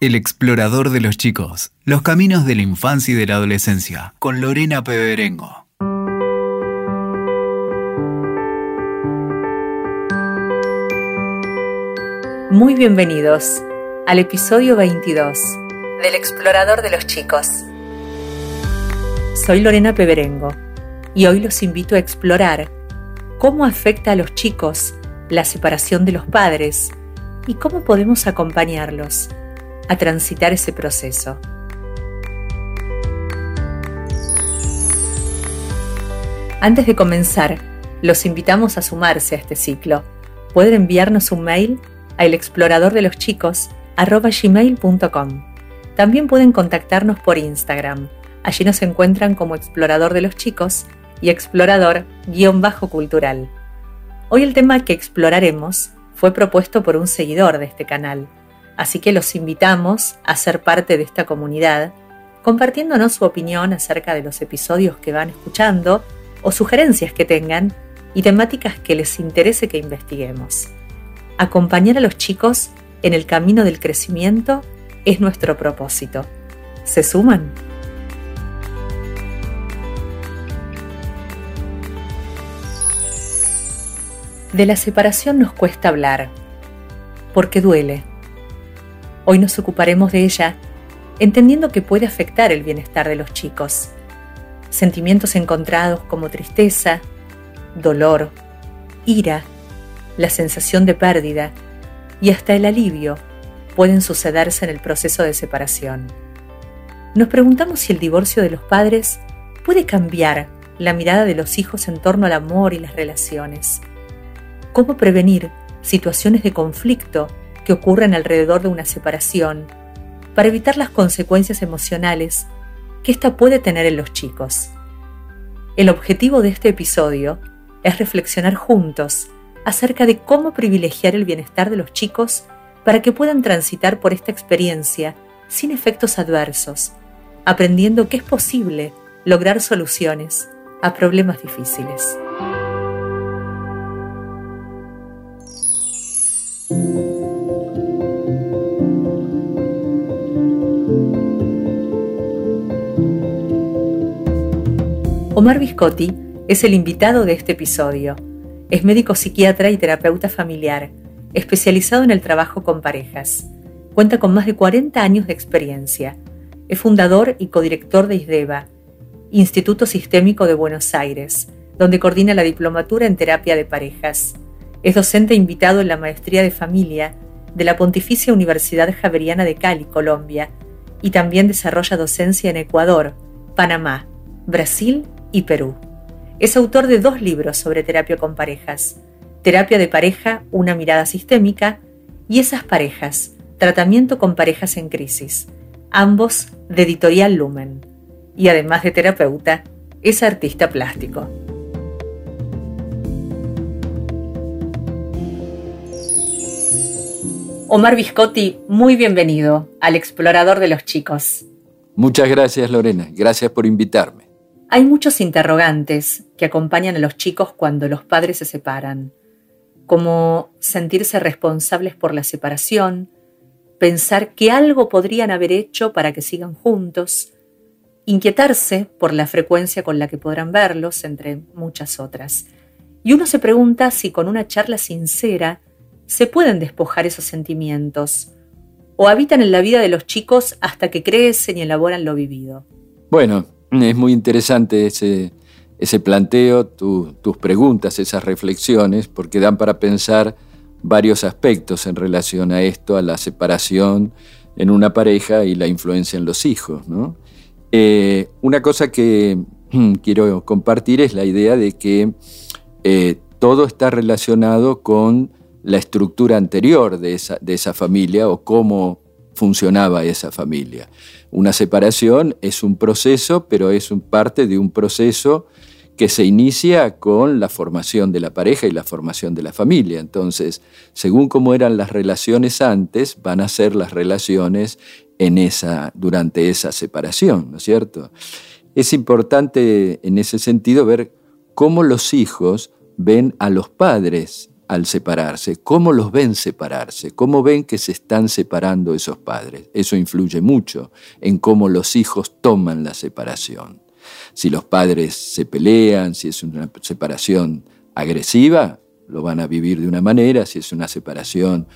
El explorador de los chicos, los caminos de la infancia y de la adolescencia, con Lorena Peberengo. Muy bienvenidos al episodio 22 del explorador de los chicos. Soy Lorena Peberengo y hoy los invito a explorar cómo afecta a los chicos la separación de los padres y cómo podemos acompañarlos a transitar ese proceso. Antes de comenzar, los invitamos a sumarse a este ciclo. Pueden enviarnos un mail a elexploradordeloschicos.com. También pueden contactarnos por Instagram. Allí nos encuentran como Explorador de los Chicos y Explorador-Cultural. Hoy el tema que exploraremos fue propuesto por un seguidor de este canal, Así que los invitamos a ser parte de esta comunidad, compartiéndonos su opinión acerca de los episodios que van escuchando o sugerencias que tengan y temáticas que les interese que investiguemos. Acompañar a los chicos en el camino del crecimiento es nuestro propósito. ¿Se suman? De la separación nos cuesta hablar, porque duele Hoy nos ocuparemos de ella, entendiendo que puede afectar el bienestar de los chicos. Sentimientos encontrados como tristeza, dolor, ira, la sensación de pérdida y hasta el alivio pueden sucederse en el proceso de separación. Nos preguntamos si el divorcio de los padres puede cambiar la mirada de los hijos en torno al amor y las relaciones. ¿Cómo prevenir situaciones de conflicto que ocurren alrededor de una separación para evitar las consecuencias emocionales que ésta puede tener en los chicos. El objetivo de este episodio es reflexionar juntos acerca de cómo privilegiar el bienestar de los chicos para que puedan transitar por esta experiencia sin efectos adversos, aprendiendo que es posible lograr soluciones a problemas difíciles. Omar Viscotti es el invitado de este episodio. Es médico psiquiatra y terapeuta familiar, especializado en el trabajo con parejas. Cuenta con más de 40 años de experiencia. Es fundador y codirector de ISDEVA, Instituto Sistémico de Buenos Aires, donde coordina la diplomatura en terapia de parejas. Es docente invitado en la maestría de familia de la Pontificia Universidad Javeriana de Cali, Colombia, y también desarrolla docencia en Ecuador, Panamá, Brasil y Perú. Es autor de dos libros sobre terapia con parejas, Terapia de pareja, una mirada sistémica, y Esas parejas, Tratamiento con parejas en crisis, ambos de editorial Lumen. Y además de terapeuta, es artista plástico. Omar Viscotti, muy bienvenido al Explorador de los Chicos. Muchas gracias Lorena, gracias por invitarme. Hay muchos interrogantes que acompañan a los chicos cuando los padres se separan, como sentirse responsables por la separación, pensar que algo podrían haber hecho para que sigan juntos, inquietarse por la frecuencia con la que podrán verlos, entre muchas otras. Y uno se pregunta si con una charla sincera se pueden despojar esos sentimientos, o habitan en la vida de los chicos hasta que crecen y elaboran lo vivido. Bueno, es muy interesante ese, ese planteo, tus preguntas, esas reflexiones, porque dan para pensar varios aspectos en relación a esto, a la separación en una pareja y la influencia en los hijos. Eh, una cosa que quiero compartir es la idea de que eh, todo está relacionado con la estructura anterior de esa, de esa familia o cómo funcionaba esa familia. Una separación es un proceso, pero es un parte de un proceso que se inicia con la formación de la pareja y la formación de la familia. Entonces, según cómo eran las relaciones antes, van a ser las relaciones en esa, durante esa separación, ¿no es cierto? Es importante en ese sentido ver cómo los hijos ven a los padres al separarse, cómo los ven separarse, cómo ven que se están separando esos padres. Eso influye mucho en cómo los hijos toman la separación. Si los padres se pelean, si es una separación agresiva, lo van a vivir de una manera, si es una separación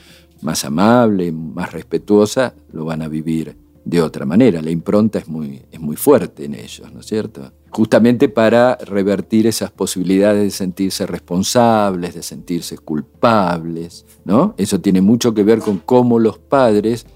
más amable, más respetuosa, lo van a vivir de otra manera. La impronta es muy, es muy fuerte en ellos, ¿no es cierto? Justamente para revertir esas posibilidades de sentirse responsables, de sentirse culpables, ¿no? Eso tiene mucho que ver con cómo los padres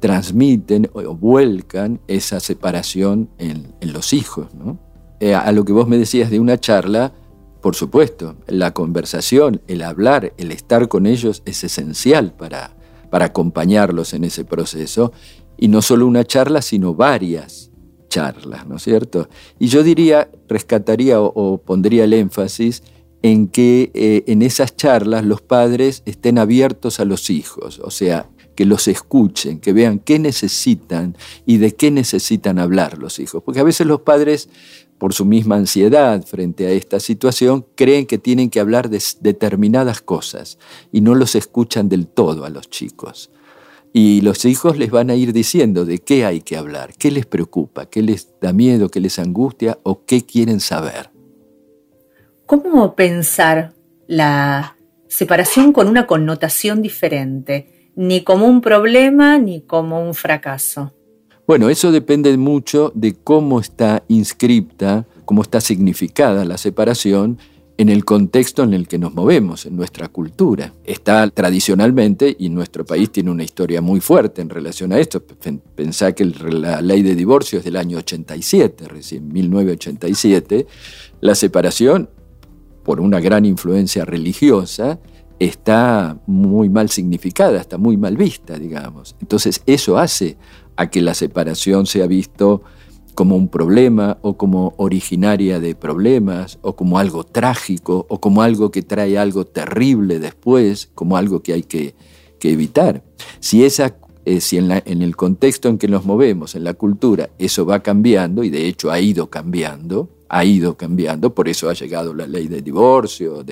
transmiten o vuelcan esa separación en, los hijos, ¿no? Eh, a lo que vos me decías de una charla, por supuesto, la conversación, el hablar, el estar con ellos es esencial para, para acompañarlos en ese proceso y no solo una charla, sino varias charlas, ¿no es cierto? Y yo diría, rescataría o, pondría el énfasis en que eh, en esas charlas los padres estén abiertos a los hijos, o sea, que los escuchen, que vean qué necesitan y de qué necesitan hablar los hijos. Porque a veces los padres, por su misma ansiedad frente a esta situación, creen que tienen que hablar de determinadas cosas y no los escuchan del todo a los chicos. Y los hijos les van a ir diciendo de qué hay que hablar, qué les preocupa, qué les da miedo, qué les angustia o qué quieren saber. ¿Cómo pensar la separación con una connotación diferente? Ni como un problema ni como un fracaso. Bueno, eso depende mucho de cómo está inscripta, cómo está significada la separación en el contexto en el que nos movemos, en nuestra cultura. Está tradicionalmente, y nuestro país tiene una historia muy fuerte en relación a esto, pensá que la ley de divorcio es del año 87, recién 1987, la separación, por una gran influencia religiosa, está muy mal significada, está muy mal vista, digamos. Entonces eso hace a que la separación sea visto como un problema o como originaria de problemas o como algo trágico o como algo que trae algo terrible después, como algo que hay que, evitar. Si, esa, eh, si en, en, el contexto en que nos movemos, en la cultura, eso va cambiando y de hecho ha ido cambiando, ha ido cambiando, por eso ha llegado la ley de divorcio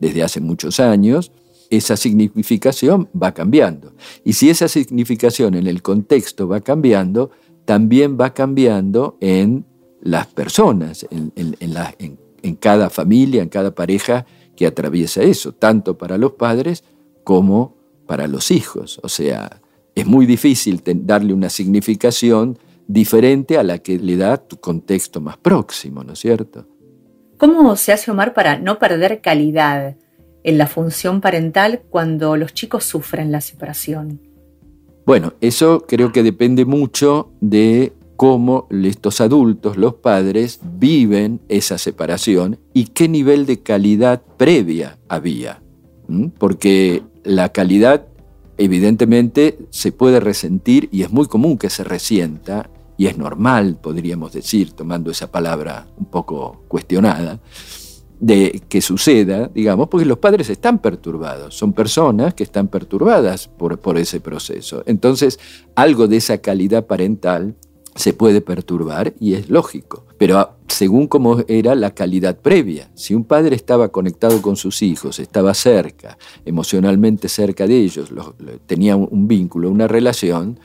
desde hace muchos años, esa significación va cambiando. Y si esa significación en el contexto va cambiando, también va cambiando en las personas, en, cada familia, en cada pareja que atraviesa eso, tanto para los padres como para los hijos. O sea, es muy difícil darle una significación diferente a la que le da tu contexto más próximo, ¿no es cierto? ¿Cómo se hace Omar para no perder calidad en la función parental cuando los chicos sufren la separación? Bueno, eso creo que depende mucho de cómo estos adultos, los padres, viven esa separación y qué nivel de calidad previa había. Porque la calidad evidentemente se puede resentir y es muy común que se resienta, y es normal, podríamos decir, tomando esa palabra un poco cuestionada, de que suceda, digamos, porque los padres están perturbados, son personas que están perturbadas por, por ese proceso. Entonces, algo de esa calidad parental se puede perturbar y es lógico, pero según cómo era la calidad previa. Si un padre estaba conectado con sus hijos, estaba cerca, emocionalmente cerca de ellos, tenía un vínculo, una relación,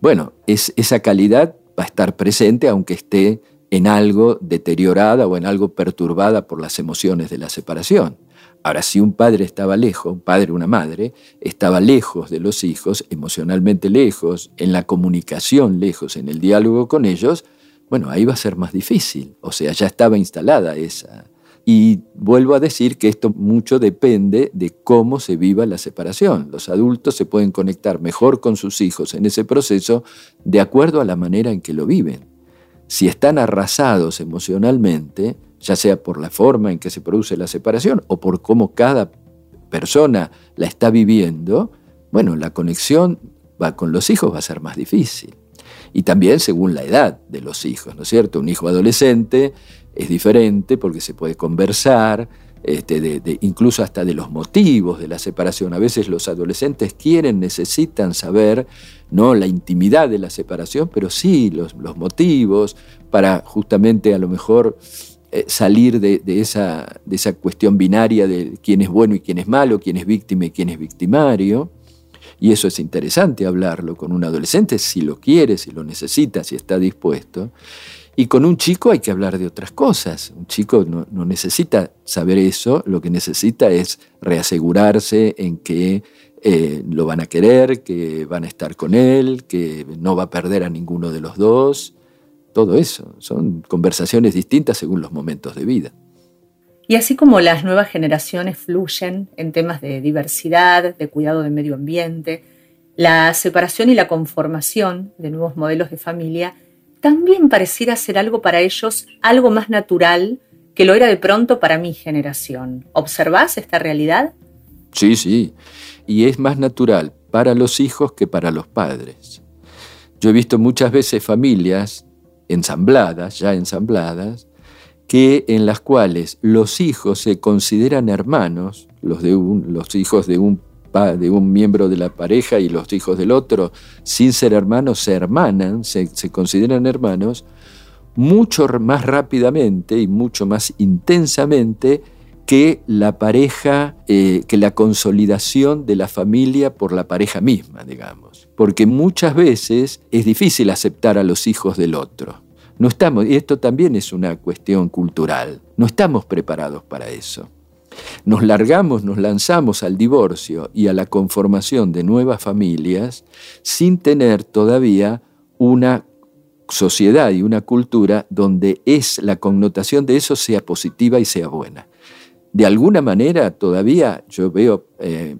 bueno, es, esa calidad va a estar presente aunque esté en algo deteriorada o en algo perturbada por las emociones de la separación. Ahora, si un padre estaba lejos, un padre o una madre, estaba lejos de los hijos, emocionalmente lejos, en la comunicación lejos, en el diálogo con ellos, bueno, ahí va a ser más difícil. O sea, ya estaba instalada esa. Y vuelvo a decir que esto mucho depende de cómo se viva la separación. Los adultos se pueden conectar mejor con sus hijos en ese proceso de acuerdo a la manera en que lo viven si están arrasados emocionalmente, ya sea por la forma en que se produce la separación o por cómo cada persona la está viviendo, bueno, la conexión va con los hijos va a ser más difícil. Y también según la edad de los hijos, ¿no es cierto? Un hijo adolescente es diferente porque se puede conversar, este, de, incluso hasta de los motivos de la separación. A veces los adolescentes quieren, necesitan saber no la intimidad de la separación, pero sí los, los motivos para justamente a lo mejor eh, salir de, esa, de esa cuestión binaria de quién es bueno y quién es malo, quién es víctima y quién es victimario. Y eso es interesante hablarlo con un adolescente si lo quiere, si lo necesita, si está dispuesto. Y con un chico hay que hablar de otras cosas. Un chico no, necesita saber eso, lo que necesita es reasegurarse en que eh, lo van a querer, que van a estar con él, que no va a perder a ninguno de los dos. Todo eso. Son conversaciones distintas según los momentos de vida. Y así como las nuevas generaciones fluyen en temas de diversidad, de cuidado del medio ambiente, la separación y la conformación de nuevos modelos de familia también pareciera ser algo para ellos algo más natural que lo era de pronto para mi generación. ¿Observás esta realidad? Sí, sí. Y es más natural para los hijos que para los padres. Yo he visto muchas veces familias ensambladas, ya ensambladas, que en las cuales los hijos se consideran hermanos, los, de los hijos de un de un miembro de la pareja y los hijos del otro, sin ser hermanos, se hermanan, se, consideran hermanos, mucho más rápidamente y mucho más intensamente que la pareja, eh, que la consolidación de la familia por la pareja misma, digamos. Porque muchas veces es difícil aceptar a los hijos del otro. No estamos, y esto también es una cuestión cultural, no estamos preparados para eso. Nos largamos, nos lanzamos al divorcio y a la conformación de nuevas familias sin tener todavía una sociedad y una cultura donde es la connotación de eso sea positiva y sea buena. De alguna manera todavía yo veo eh,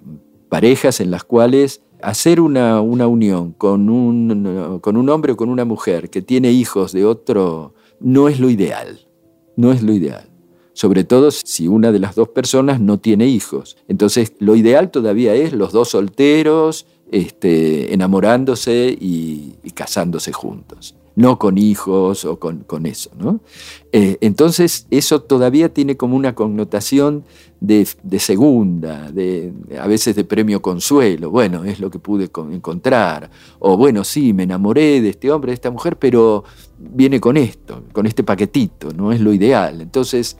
parejas en las cuales hacer una, una unión con un, con un hombre o con una mujer que tiene hijos de otro no es lo ideal, no es lo ideal sobre todo si una de las dos personas no tiene hijos. Entonces, lo ideal todavía es los dos solteros, este, enamorándose y, casándose juntos, no con hijos o con, eso. Eh, entonces, eso todavía tiene como una connotación de, segunda, de, a veces de premio consuelo. Bueno, es lo que pude encontrar. O bueno, sí, me enamoré de este hombre, de esta mujer, pero viene con esto, con este paquetito, no es lo ideal. Entonces,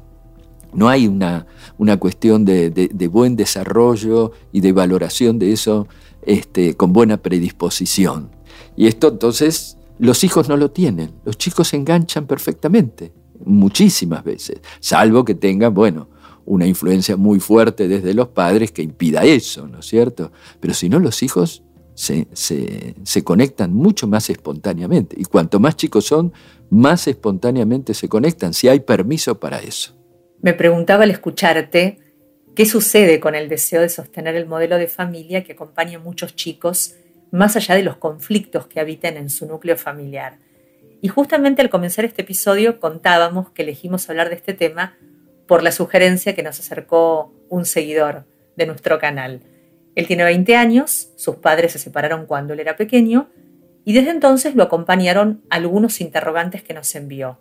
no hay una, una cuestión de, buen desarrollo y de valoración de eso este, con buena predisposición. Y esto entonces los hijos no lo tienen, los chicos se enganchan perfectamente, muchísimas veces, salvo que tengan, bueno, una influencia muy fuerte desde los padres que impida eso, ¿no es cierto? Pero si no, los hijos se, se, conectan mucho más espontáneamente. Y cuanto más chicos son, más espontáneamente se conectan, si hay permiso para eso. Me preguntaba al escucharte qué sucede con el deseo de sostener el modelo de familia que acompaña a muchos chicos más allá de los conflictos que habiten en su núcleo familiar. Y justamente al comenzar este episodio contábamos que elegimos hablar de este tema por la sugerencia que nos acercó un seguidor de nuestro canal. Él tiene 20 años, sus padres se separaron cuando él era pequeño y desde entonces lo acompañaron algunos interrogantes que nos envió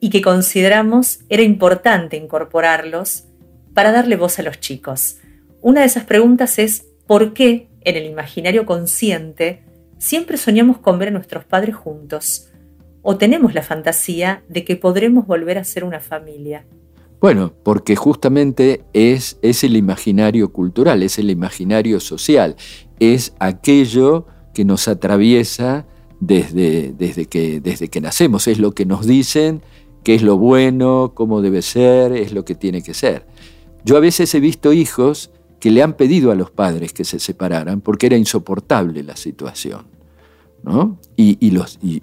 y que consideramos era importante incorporarlos para darle voz a los chicos. Una de esas preguntas es ¿por qué en el imaginario consciente siempre soñamos con ver a nuestros padres juntos? ¿O tenemos la fantasía de que podremos volver a ser una familia? Bueno, porque justamente es, es el imaginario cultural, es el imaginario social, es aquello que nos atraviesa desde, desde, que, desde que nacemos, es lo que nos dicen qué es lo bueno, cómo debe ser, es lo que tiene que ser. Yo a veces he visto hijos que le han pedido a los padres que se separaran porque era insoportable la situación. ¿no? Y,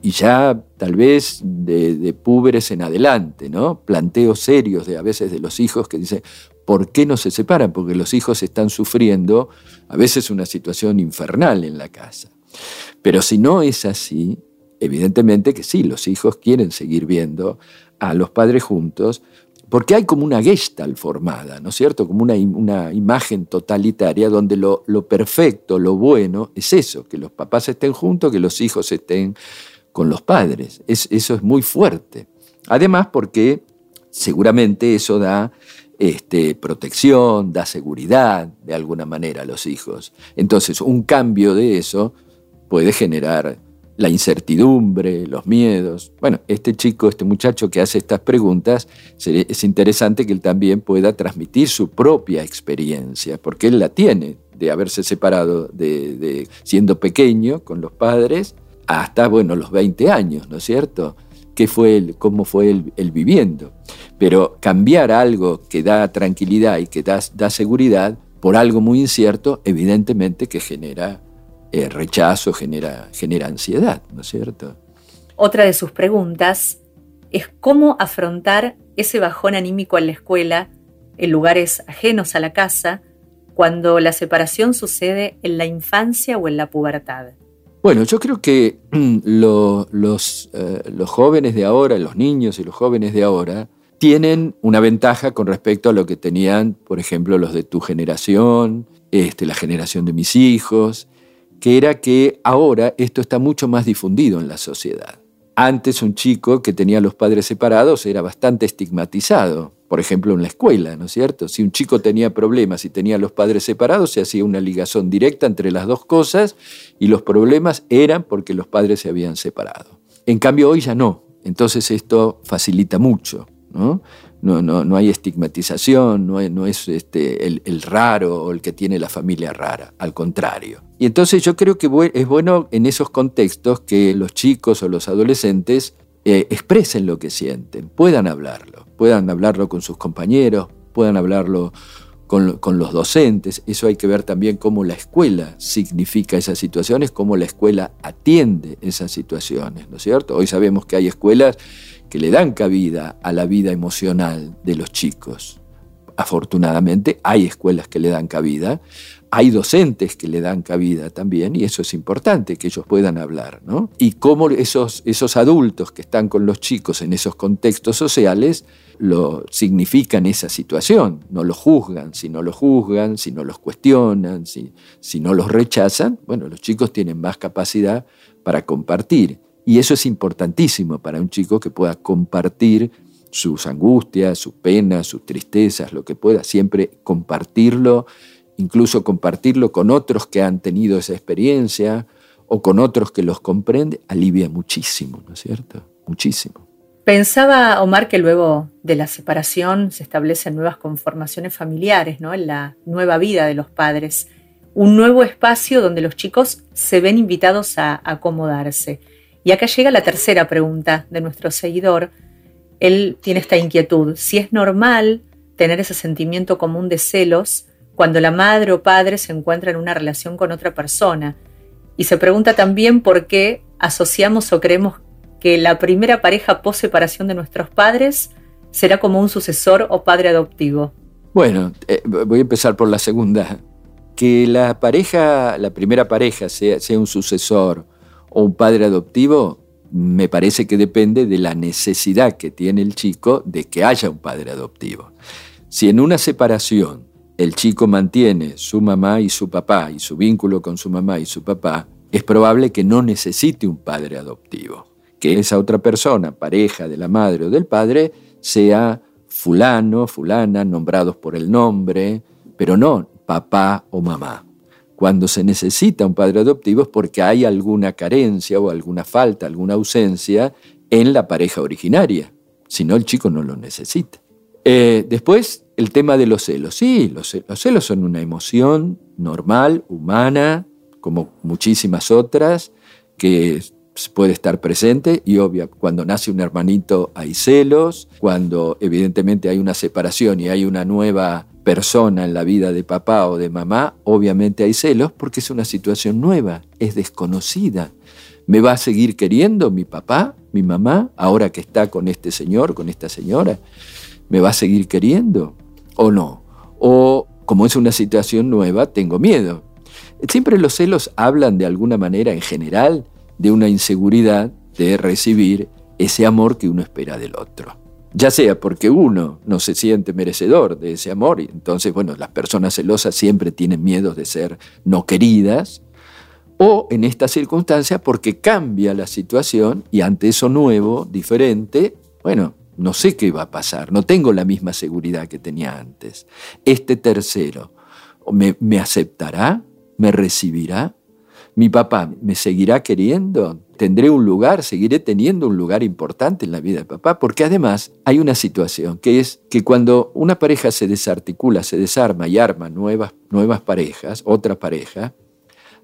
ya tal vez de, de, púberes en adelante, ¿no? planteos serios de a veces de los hijos que dicen, ¿por qué no se separan? Porque los hijos están sufriendo a veces una situación infernal en la casa. Pero si no es así, evidentemente que sí, los hijos quieren seguir viendo a los padres juntos, porque hay como una gestalt formada, ¿no es cierto? Como una, imagen totalitaria donde lo, perfecto, lo bueno, es eso, que los papás estén juntos, que los hijos estén con los padres. Es, eso es muy fuerte. Además, porque seguramente eso da este, protección, da seguridad de alguna manera a los hijos. Entonces, un cambio de eso puede generar la incertidumbre, los miedos. Bueno, este chico, este muchacho que hace estas preguntas, es interesante que él también pueda transmitir su propia experiencia, porque él la tiene de haberse separado de, siendo pequeño con los padres hasta, bueno, los 20 años, ¿no es cierto? ¿Qué fue él, cómo fue él, viviendo? Pero cambiar algo que da tranquilidad y que da, da seguridad por algo muy incierto, evidentemente que genera eh, rechazo, genera, genera ansiedad, ¿no es cierto? Otra de sus preguntas es cómo afrontar ese bajón anímico en la escuela, en lugares ajenos a la casa, cuando la separación sucede en la infancia o en la pubertad. Bueno, yo creo que los, eh, los jóvenes de ahora, los niños y los jóvenes de ahora, tienen una ventaja con respecto a lo que tenían, por ejemplo, los de tu generación, este, la generación de mis hijos, que era que ahora esto está mucho más difundido en la sociedad. Antes un chico que tenía los padres separados era bastante estigmatizado, por ejemplo en la escuela, ¿no es cierto? Si un chico tenía problemas y tenía los padres separados, se hacía una ligazón directa entre las dos cosas y los problemas eran porque los padres se habían separado. En cambio hoy ya no, entonces esto facilita mucho, ¿no? no, no, hay estigmatización, no, es este, el, raro o el que tiene la familia rara, al contrario. Y entonces yo creo que es bueno en esos contextos que los chicos o los adolescentes eh, expresen lo que sienten, puedan hablarlo, puedan hablarlo con sus compañeros, puedan hablarlo con, con, los docentes. Eso hay que ver también cómo la escuela significa esas situaciones, cómo la escuela atiende esas situaciones, ¿no es cierto? Hoy sabemos que hay escuelas que le dan cabida a la vida emocional de los chicos. Afortunadamente hay escuelas que le dan cabida, hay docentes que le dan cabida también, y eso es importante, que ellos puedan hablar, ¿no? Y cómo esos, esos adultos que están con los chicos en esos contextos sociales lo significan esa situación, no lo juzgan, si no lo juzgan, si no los cuestionan, si, si no los rechazan, bueno, los chicos tienen más capacidad para compartir. Y eso es importantísimo para un chico que pueda compartir sus angustias, sus penas, sus tristezas, lo que pueda, siempre compartirlo, incluso compartirlo con otros que han tenido esa experiencia o con otros que los comprende, alivia muchísimo, ¿no es cierto? Muchísimo. Pensaba Omar que luego de la separación se establecen nuevas conformaciones familiares, ¿no? En la nueva vida de los padres, un nuevo espacio donde los chicos se ven invitados a acomodarse. Y acá llega la tercera pregunta de nuestro seguidor. Él tiene esta inquietud, si es normal tener ese sentimiento común de celos cuando la madre o padre se encuentra en una relación con otra persona. Y se pregunta también por qué asociamos o creemos que la primera pareja post separación de nuestros padres será como un sucesor o padre adoptivo. Bueno, eh, voy a empezar por la segunda. Que la pareja, la primera pareja sea, sea un sucesor o un padre adoptivo, me parece que depende de la necesidad que tiene el chico de que haya un padre adoptivo. Si en una separación el chico mantiene su mamá y su papá y su vínculo con su mamá y su papá, es probable que no necesite un padre adoptivo, que esa otra persona, pareja de la madre o del padre, sea fulano, fulana, nombrados por el nombre, pero no papá o mamá cuando se necesita un padre adoptivo es porque hay alguna carencia o alguna falta, alguna ausencia en la pareja originaria. Si no, el chico no lo necesita. Eh, después, el tema de los celos. Sí, los, celos son una emoción normal, humana, como muchísimas otras, que puede estar presente y obvia. Cuando nace un hermanito hay celos, cuando evidentemente hay una separación y hay una nueva persona en la vida de papá o de mamá, obviamente hay celos porque es una situación nueva, es desconocida. ¿Me va a seguir queriendo mi papá, mi mamá, ahora que está con este señor, con esta señora? ¿Me va a seguir queriendo o no? O como es una situación nueva, tengo miedo. Siempre los celos hablan de alguna manera en general de una inseguridad de recibir ese amor que uno espera del otro ya sea porque uno no se siente merecedor de ese amor, y entonces, bueno, las personas celosas siempre tienen miedo de ser no queridas, o en esta circunstancia porque cambia la situación y ante eso nuevo, diferente, bueno, no sé qué va a pasar, no tengo la misma seguridad que tenía antes. Este tercero, ¿me, aceptará? ¿Me recibirá? ¿Mi papá me seguirá queriendo? ¿Tendré un lugar? ¿Seguiré teniendo un lugar importante en la vida de papá? Porque además hay una situación que es que cuando una pareja se desarticula, se desarma y arma nuevas, nuevas parejas, otra pareja,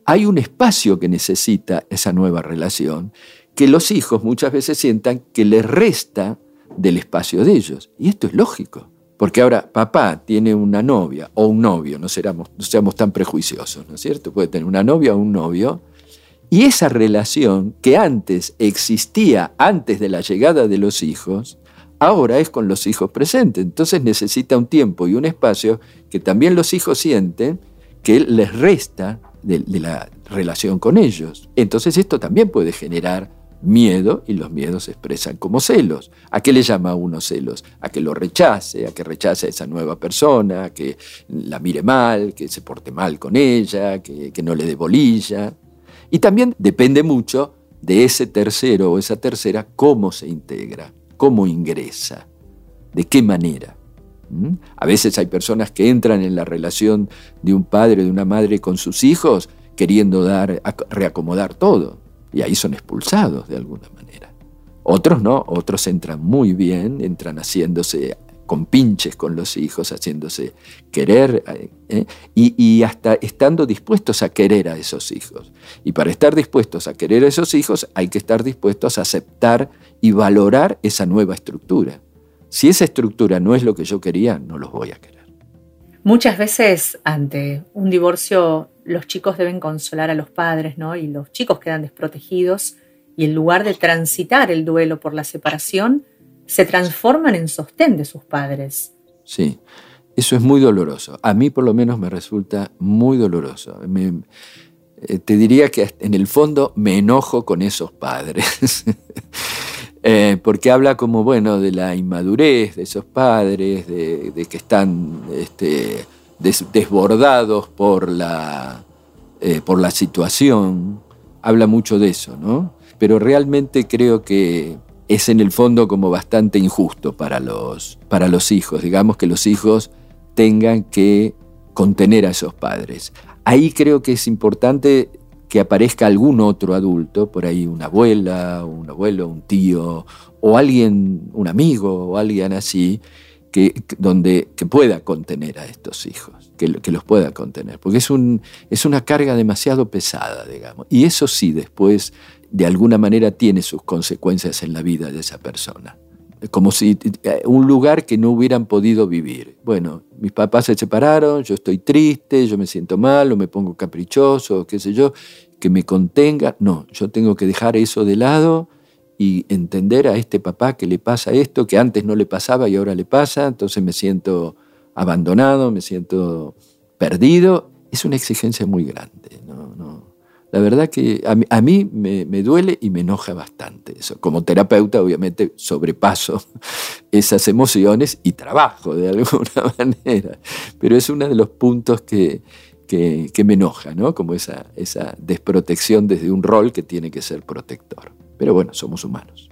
hay un espacio que necesita esa nueva relación que los hijos muchas veces sientan que les resta del espacio de ellos. Y esto es lógico. Porque ahora papá tiene una novia o un novio, no, no seamos tan prejuiciosos, ¿no es cierto? Puede tener una novia o un novio. Y esa relación que antes existía antes de la llegada de los hijos, ahora es con los hijos presentes. Entonces necesita un tiempo y un espacio que también los hijos sienten que les resta de la relación con ellos. Entonces esto también puede generar miedo y los miedos se expresan como celos. ¿A qué le llama a uno celos? A que lo rechace, a que rechace a esa nueva persona, a que la mire mal, que se porte mal con ella, que, que no le dé bolilla. Y también depende mucho de ese tercero o esa tercera cómo se integra, cómo ingresa, de qué manera. ¿Mm? A veces hay personas que entran en la relación de un padre de una madre con sus hijos queriendo dar, reacomodar todo y ahí son expulsados de alguna manera. Otros no, otros entran muy bien, entran haciéndose con pinches con los hijos, haciéndose querer ¿eh? y, y, hasta estando dispuestos a querer a esos hijos. Y para estar dispuestos a querer a esos hijos hay que estar dispuestos a aceptar y valorar esa nueva estructura. Si esa estructura no es lo que yo quería, no los voy a querer. Muchas veces ante un divorcio los chicos deben consolar a los padres, ¿no? Y los chicos quedan desprotegidos y en lugar de transitar el duelo por la separación, se transforman en sostén de sus padres. Sí, eso es muy doloroso. A mí por lo menos me resulta muy doloroso. Eh, te diría que en el fondo me enojo con esos padres. Eh, porque habla como, bueno, de la inmadurez de esos padres, de, que están este, desbordados por la, eh, por la situación, habla mucho de eso, ¿no? Pero realmente creo que es en el fondo como bastante injusto para los, para los hijos, digamos que los hijos tengan que contener a esos padres. Ahí creo que es importante que aparezca algún otro adulto, por ahí una abuela, un abuelo, un tío, o alguien, un amigo, o alguien así, que, donde, que pueda contener a estos hijos, que, los pueda contener, porque es, un, es una carga demasiado pesada, digamos. Y eso sí, después, de alguna manera, tiene sus consecuencias en la vida de esa persona. Como si eh, un lugar que no hubieran podido vivir. Bueno, mis papás se separaron, yo estoy triste, yo me siento mal, o me pongo caprichoso, qué sé yo, que me contenga. No, yo tengo que dejar eso de lado y entender a este papá que le pasa esto, que antes no le pasaba y ahora le pasa, entonces me siento abandonado, me siento perdido, es una exigencia muy grande. ¿no? No. La verdad que a mí, me, me, duele y me enoja bastante eso. Como terapeuta, obviamente, sobrepaso esas emociones y trabajo de alguna manera, pero es uno de los puntos que, que, que me enoja, ¿no? como esa, esa desprotección desde un rol que tiene que ser protector. Pero bueno, somos humanos.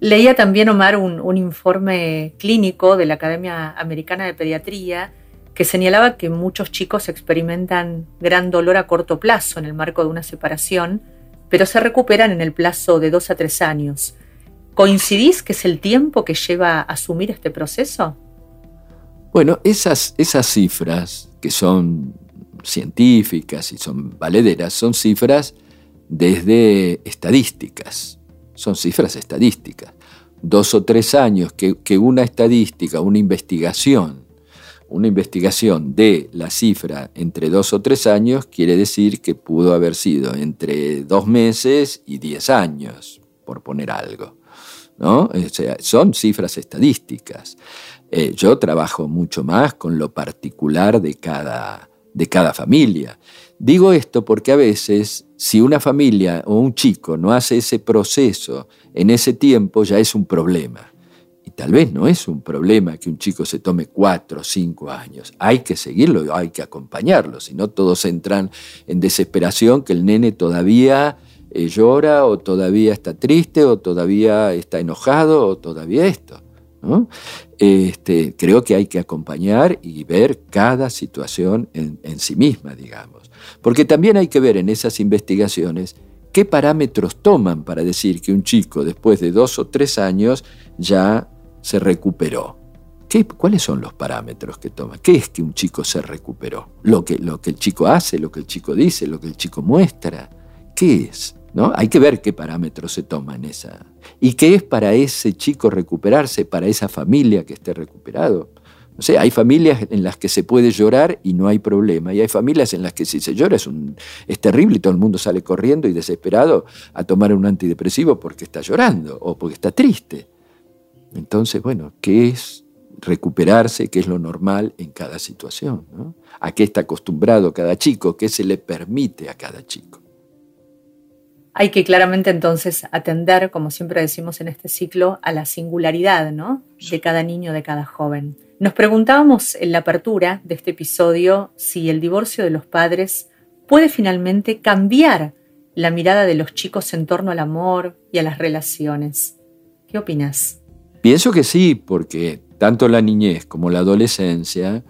Leía también, Omar, un, informe clínico de la Academia Americana de Pediatría que señalaba que muchos chicos experimentan gran dolor a corto plazo en el marco de una separación, pero se recuperan en el plazo de dos a tres años. ¿Coincidís que es el tiempo que lleva a asumir este proceso? Bueno, esas, esas cifras que son científicas y son valederas, son cifras desde estadísticas, son cifras estadísticas. Dos o tres años que, una estadística, una investigación, una investigación de la cifra entre dos o tres años quiere decir que pudo haber sido entre dos meses y diez años, por poner algo. ¿no? son cifras estadísticas. Eh, yo trabajo mucho más con lo particular de cada, de cada familia. Digo esto porque a veces si una familia o un chico no hace ese proceso en ese tiempo ya es un problema. Y tal vez no es un problema que un chico se tome cuatro o cinco años. Hay que seguirlo, hay que acompañarlo, si no todos entran en desesperación que el nene todavía eh, llora o todavía está triste o todavía está enojado o todavía esto. Este, creo que hay que acompañar y ver cada situación en, sí misma, digamos. Porque también hay que ver en esas investigaciones qué parámetros toman para decir que un chico después de dos o tres años ya se recuperó. ¿Qué, ¿Cuáles son los parámetros que toman? ¿Qué es que un chico se recuperó? ¿Lo que, ¿Lo que el chico hace, lo que el chico dice, lo que el chico muestra? ¿Qué es? ¿No? Hay que ver qué parámetros se toman esa. ¿Y qué es para ese chico recuperarse, para esa familia que esté recuperado? No sé, hay familias en las que se puede llorar y no hay problema. Y hay familias en las que si se llora es, terrible y todo el mundo sale corriendo y desesperado a tomar un antidepresivo porque está llorando o porque está triste. Entonces, bueno, ¿qué es recuperarse? ¿Qué es lo normal en cada situación? ¿A qué está acostumbrado cada chico? ¿Qué se le permite a cada chico? Hay que claramente entonces atender, como siempre decimos en este ciclo, a la singularidad ¿no? de cada niño, de cada joven. Nos preguntábamos en la apertura de este episodio si el divorcio de los padres puede finalmente cambiar la mirada de los chicos en torno al amor y a las relaciones. ¿Qué opinas? Pienso que sí, porque tanto la niñez como la adolescencia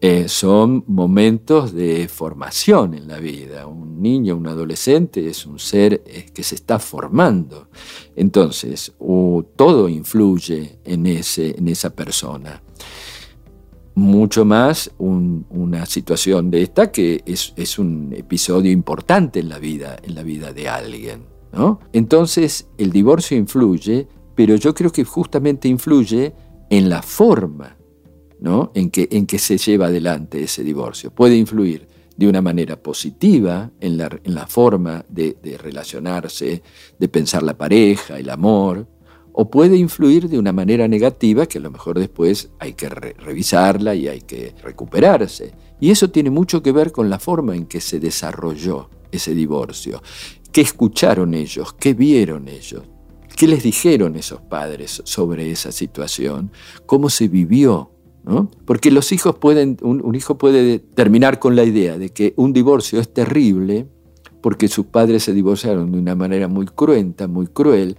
eh, son momentos de formación en la vida. Un niño, un adolescente es un ser eh, que se está formando. Entonces, todo influye en, ese, en esa persona. Mucho más una situación de esta que es, un episodio importante en la vida, en la vida de alguien. ¿no? Entonces, el divorcio influye, pero yo creo que justamente influye en la forma ¿no? en, que, en que se lleva adelante ese divorcio. Puede influir de una manera positiva en la, en la forma de, relacionarse, de pensar la pareja, el amor, o puede influir de una manera negativa que a lo mejor después hay que revisarla y hay que recuperarse. Y eso tiene mucho que ver con la forma en que se desarrolló ese divorcio. ¿Qué escucharon ellos? ¿Qué vieron ellos? ¿Qué les dijeron esos padres sobre esa situación? ¿Cómo se vivió porque los hijos pueden, un, hijo puede terminar con la idea de que un divorcio es terrible porque sus padres se divorciaron de una manera muy cruenta, muy cruel,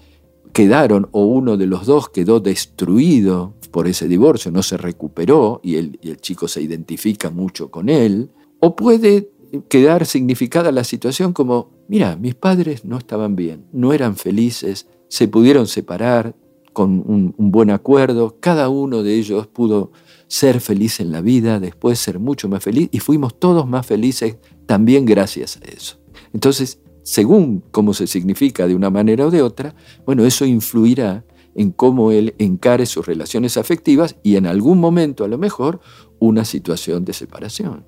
quedaron o uno de los dos quedó destruido por ese divorcio, no se recuperó y el, chico se identifica mucho con él, o puede quedar significada la situación como, mira, mis padres no estaban bien, no eran felices, se pudieron separar con un buen acuerdo, cada uno de ellos pudo ser feliz en la vida, después ser mucho más feliz y fuimos todos más felices también gracias a eso. Entonces, según cómo se significa de una manera o de otra, bueno, eso influirá en cómo él encare sus relaciones afectivas y en algún momento a lo mejor una situación de separación.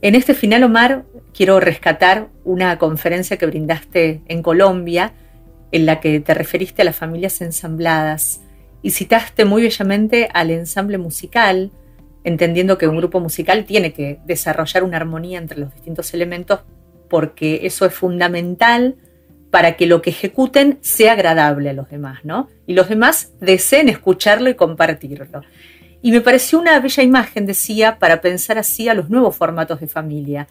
En este final, Omar, quiero rescatar una conferencia que brindaste en Colombia, en la que te referiste a las familias ensambladas y citaste muy bellamente al ensamble musical, entendiendo que un grupo musical tiene que desarrollar una armonía entre los distintos elementos porque eso es fundamental para que lo que ejecuten sea agradable a los demás, ¿no? Y los demás deseen escucharlo y compartirlo. Y me pareció una bella imagen, decía, para pensar así a los nuevos formatos de familia.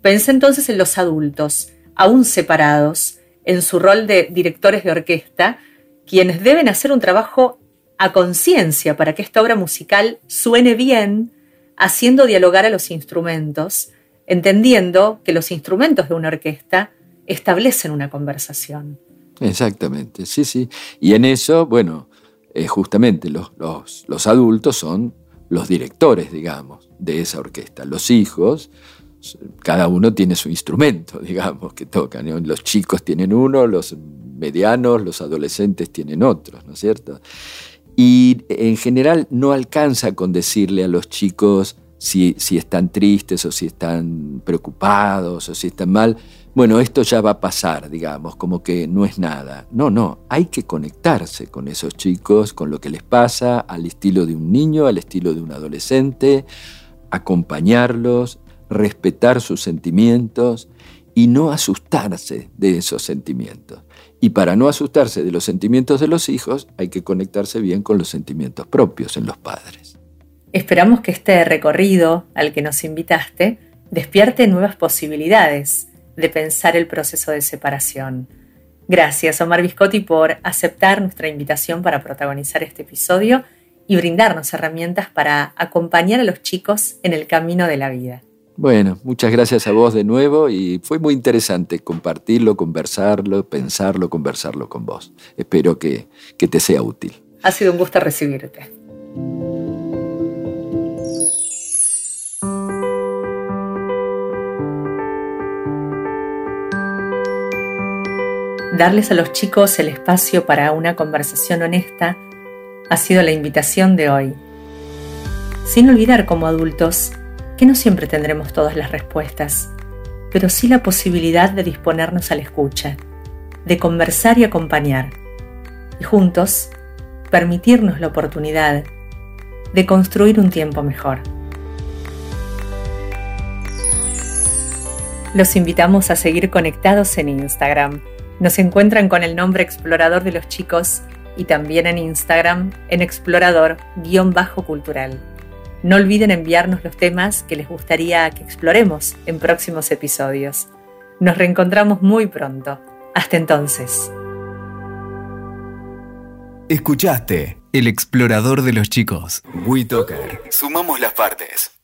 Pensé entonces en los adultos, aún separados, en su rol de directores de orquesta, quienes deben hacer un trabajo a conciencia para que esta obra musical suene bien, haciendo dialogar a los instrumentos, entendiendo que los instrumentos de una orquesta establecen una conversación. Exactamente, sí, sí. Y en eso, bueno, eh, justamente los, los, adultos son los directores, digamos, de esa orquesta. Los hijos, cada uno tiene su instrumento, digamos, que tocan. Los chicos tienen uno, los medianos, los adolescentes tienen otros, ¿no es cierto? Y en general no alcanza con decirle a los chicos si, están tristes o si están preocupados o si están mal. Bueno, esto ya va a pasar, digamos, como que no es nada. No, no, hay que conectarse con esos chicos, con lo que les pasa, al estilo de un niño, al estilo de un adolescente, acompañarlos, respetar sus sentimientos y no asustarse de esos sentimientos. Y para no asustarse de los sentimientos de los hijos, hay que conectarse bien con los sentimientos propios en los padres. Esperamos que este recorrido al que nos invitaste despierte nuevas posibilidades de pensar el proceso de separación. Gracias, Omar Viscotti, por aceptar nuestra invitación para protagonizar este episodio y brindarnos herramientas para acompañar a los chicos en el camino de la vida. Bueno, muchas gracias a vos de nuevo y fue muy interesante compartirlo, conversarlo, pensarlo, conversarlo con vos. Espero que, que te sea útil. Ha sido un gusto recibirte. Darles a los chicos el espacio para una conversación honesta ha sido la invitación de hoy. Sin olvidar como adultos que no siempre tendremos todas las respuestas, pero sí la posibilidad de disponernos a la escucha, de conversar y acompañar, y juntos permitirnos la oportunidad de construir un tiempo mejor. Los invitamos a seguir conectados en Instagram. Nos encuentran con el nombre Explorador de los Chicos y también en Instagram en explorador-cultural. No olviden enviarnos los temas que les gustaría que exploremos en próximos episodios. Nos reencontramos muy pronto. Hasta entonces. Escuchaste El explorador de los chicos. WeToker. Sumamos las partes.